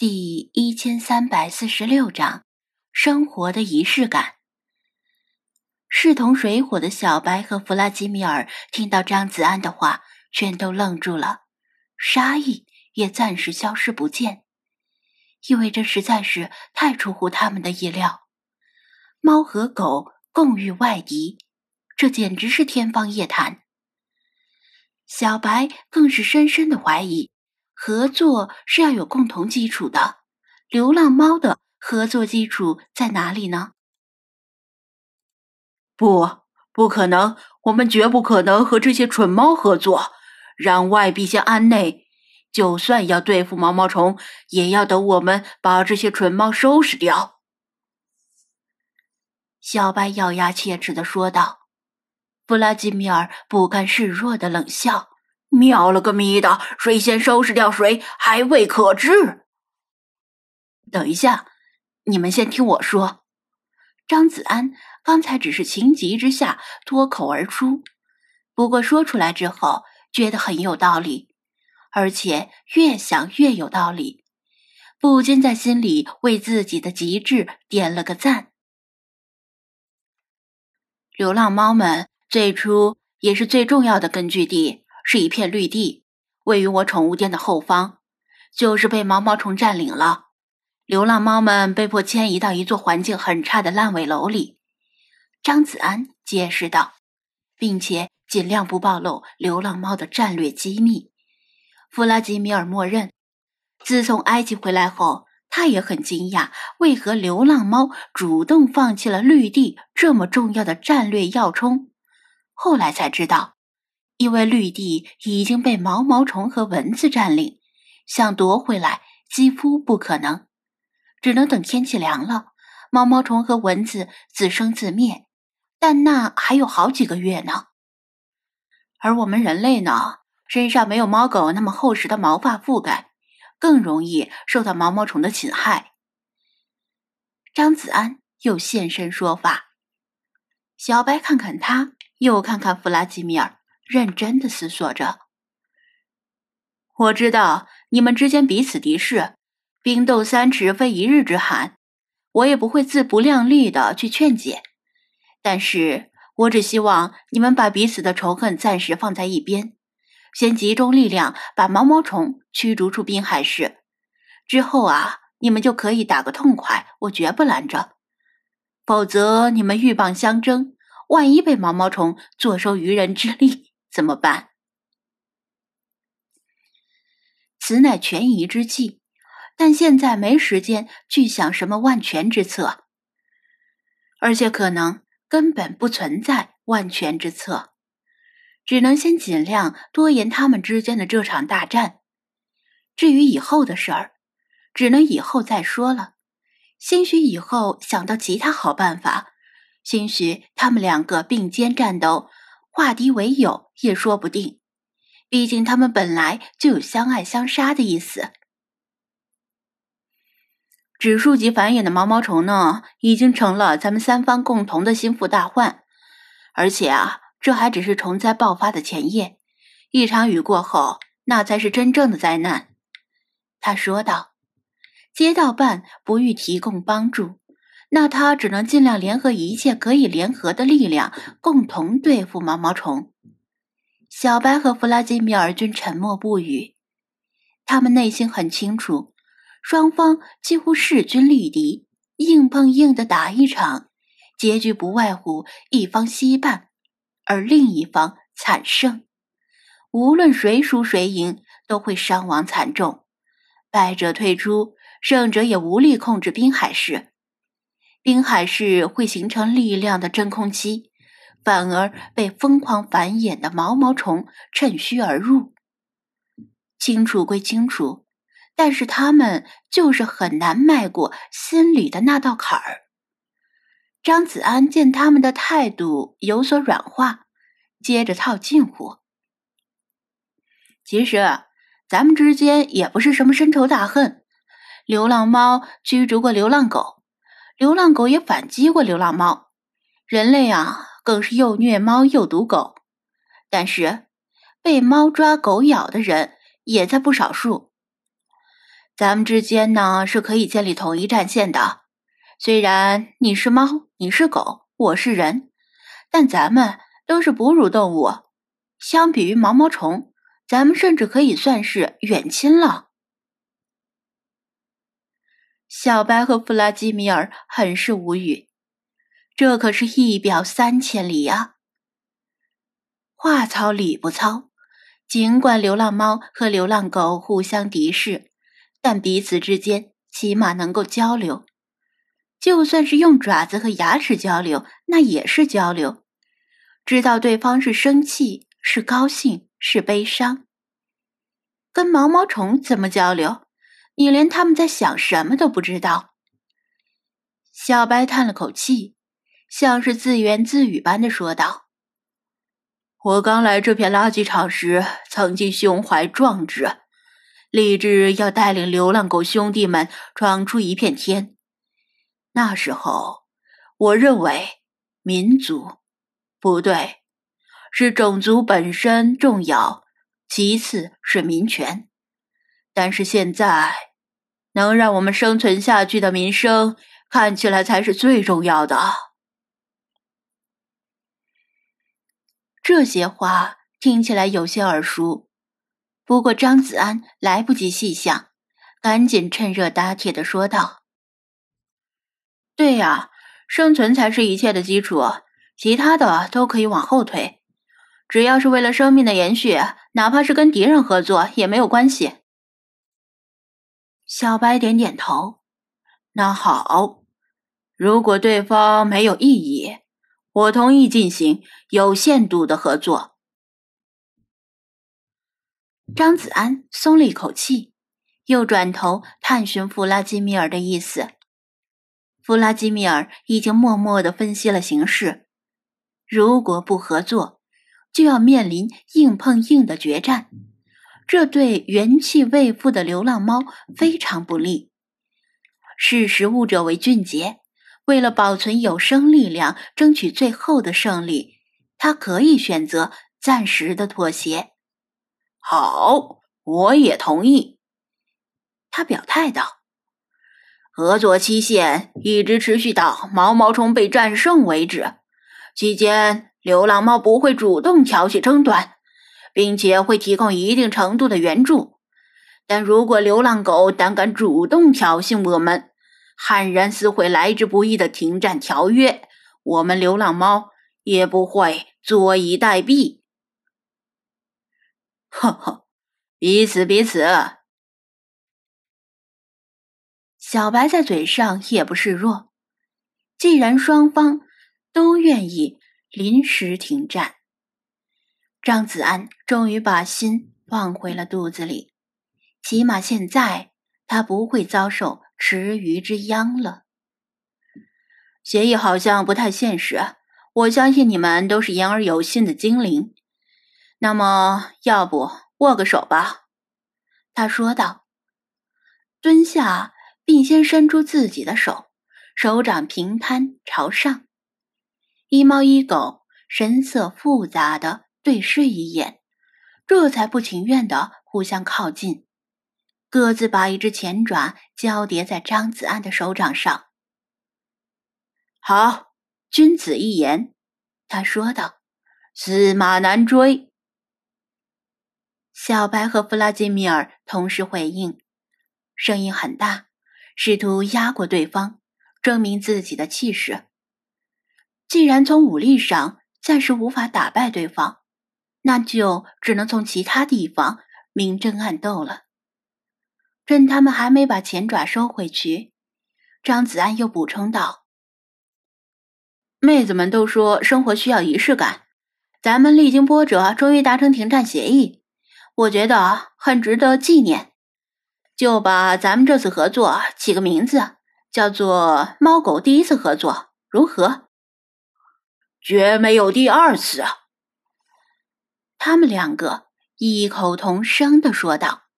第一千三百四十六章生活的仪式感。势同水火的小白和弗拉基米尔听到张子安的话，全都愣住了，杀意也暂时消失不见，因为这实在是太出乎他们的意料。猫和狗共御外敌，这简直是天方夜谭。小白更是深深的怀疑。合作是要有共同基础的，流浪猫的合作基础在哪里呢？不，不可能，我们绝不可能和这些蠢猫合作。让外币先安内，就算要对付毛毛虫，也要等我们把这些蠢猫收拾掉。小白咬牙切齿的说道。弗拉基米尔不甘示弱的冷笑。喵了个咪的！谁先收拾掉谁还未可知。等一下，你们先听我说。张子安刚才只是情急之下脱口而出，不过说出来之后觉得很有道理，而且越想越有道理，不禁在心里为自己的极致点了个赞。流浪猫们最初也是最重要的根据地。是一片绿地，位于我宠物店的后方，就是被毛毛虫占领了。流浪猫们被迫迁移到一座环境很差的烂尾楼里。张子安解释道，并且尽量不暴露流浪猫的战略机密。弗拉基米尔默认，自从埃及回来后，他也很惊讶，为何流浪猫主动放弃了绿地这么重要的战略要冲。后来才知道。因为绿地已经被毛毛虫和蚊子占领，想夺回来几乎不可能，只能等天气凉了，毛毛虫和蚊子自生自灭。但那还有好几个月呢。而我们人类呢，身上没有猫狗那么厚实的毛发覆盖，更容易受到毛毛虫的侵害。张子安又现身说法，小白看看他，又看看弗拉基米尔。认真的思索着，我知道你们之间彼此敌视，冰冻三尺非一日之寒，我也不会自不量力的去劝解。但是我只希望你们把彼此的仇恨暂时放在一边，先集中力量把毛毛虫驱逐出滨海市，之后啊，你们就可以打个痛快，我绝不拦着。否则你们鹬蚌相争，万一被毛毛虫坐收渔人之利。怎么办？此乃权宜之计，但现在没时间去想什么万全之策，而且可能根本不存在万全之策，只能先尽量拖延他们之间的这场大战。至于以后的事儿，只能以后再说了。兴许以后想到其他好办法，兴许他们两个并肩战斗。化敌为友也说不定，毕竟他们本来就有相爱相杀的意思。指数级繁衍的毛毛虫呢，已经成了咱们三方共同的心腹大患，而且啊，这还只是虫灾爆发的前夜，一场雨过后，那才是真正的灾难。他说道：“街道办不予提供帮助。”那他只能尽量联合一切可以联合的力量，共同对付毛毛虫。小白和弗拉基米尔均沉默不语，他们内心很清楚，双方几乎势均力敌，硬碰硬的打一场，结局不外乎一方惜败，而另一方惨胜。无论谁输谁赢，都会伤亡惨重，败者退出，胜者也无力控制滨海市。滨海市会形成力量的真空期，反而被疯狂繁衍的毛毛虫趁虚而入。清楚归清楚，但是他们就是很难迈过心里的那道坎儿。张子安见他们的态度有所软化，接着套近乎：“其实咱们之间也不是什么深仇大恨，流浪猫驱逐过流浪狗。”流浪狗也反击过流浪猫，人类啊，更是又虐猫又毒狗。但是被猫抓狗咬的人也在不少数。咱们之间呢是可以建立统一战线的。虽然你是猫，你是狗，我是人，但咱们都是哺乳动物。相比于毛毛虫，咱们甚至可以算是远亲了。小白和弗拉基米尔很是无语，这可是一表三千里呀。话糙理不糙，尽管流浪猫和流浪狗互相敌视，但彼此之间起码能够交流。就算是用爪子和牙齿交流，那也是交流，知道对方是生气、是高兴、是悲伤。跟毛毛虫怎么交流？你连他们在想什么都不知道。小白叹了口气，像是自言自语般的说道：“我刚来这片垃圾场时，曾经胸怀壮志，立志要带领流浪狗兄弟们闯出一片天。”那时候，我认为民族不对，是种族本身重要，其次是民权。但是现在，能让我们生存下去的民生，看起来才是最重要的。这些话听起来有些耳熟，不过张子安来不及细想，赶紧趁热打铁的说道。对呀，生存才是一切的基础，其他的都可以往后推。只要是为了生命的延续，哪怕是跟敌人合作也没有关系。小白点点头，那好，如果对方没有异议，我同意进行有限度的合作。张子安松了一口气，又转头探寻弗拉基米尔的意思。弗拉基米尔已经默默的分析了形势，如果不合作，就要面临硬碰硬的决战，这对元气未复的流浪猫非常不利。识时务者为俊杰，为了保存有生力量，争取最后的胜利，他可以选择暂时的妥协。好，我也同意。他表态道。合作期限一直持续到毛毛虫被战胜为止，期间流浪猫不会主动挑起争端，并且会提供一定程度的援助。但如果流浪狗胆敢主动挑衅我们，悍然撕毁来之不易的停战条约，我们流浪猫也不会坐以待毙。呵呵，彼此彼此。小白在嘴上也不示弱。既然双方都愿意临时停战，张子安终于把心放回了肚子里。起码现在他不会遭受池鱼之殃了。协议好像不太现实。我相信你们都是言而有信的精灵。那么，要不握个手吧？他说道，蹲下。并先伸出自己的手，手掌平摊朝上。一猫一狗神色复杂的对视一眼，这才不情愿的互相靠近，各自把一只前爪交叠在张子安的手掌上。好，君子一言，他说道：“驷马难追。”小白和弗拉基米尔同时回应，声音很大。试图压过对方，证明自己的气势。既然从武力上暂时无法打败对方，那就只能从其他地方明争暗斗了。趁他们还没把前爪收回去，张子安又补充道：“妹子们都说生活需要仪式感，咱们历经波折，终于达成停战协议，我觉得很值得纪念。”就把咱们这次合作起个名字，叫做“猫狗第一次合作”，如何？绝没有第二次啊！他们两个异口同声的说道。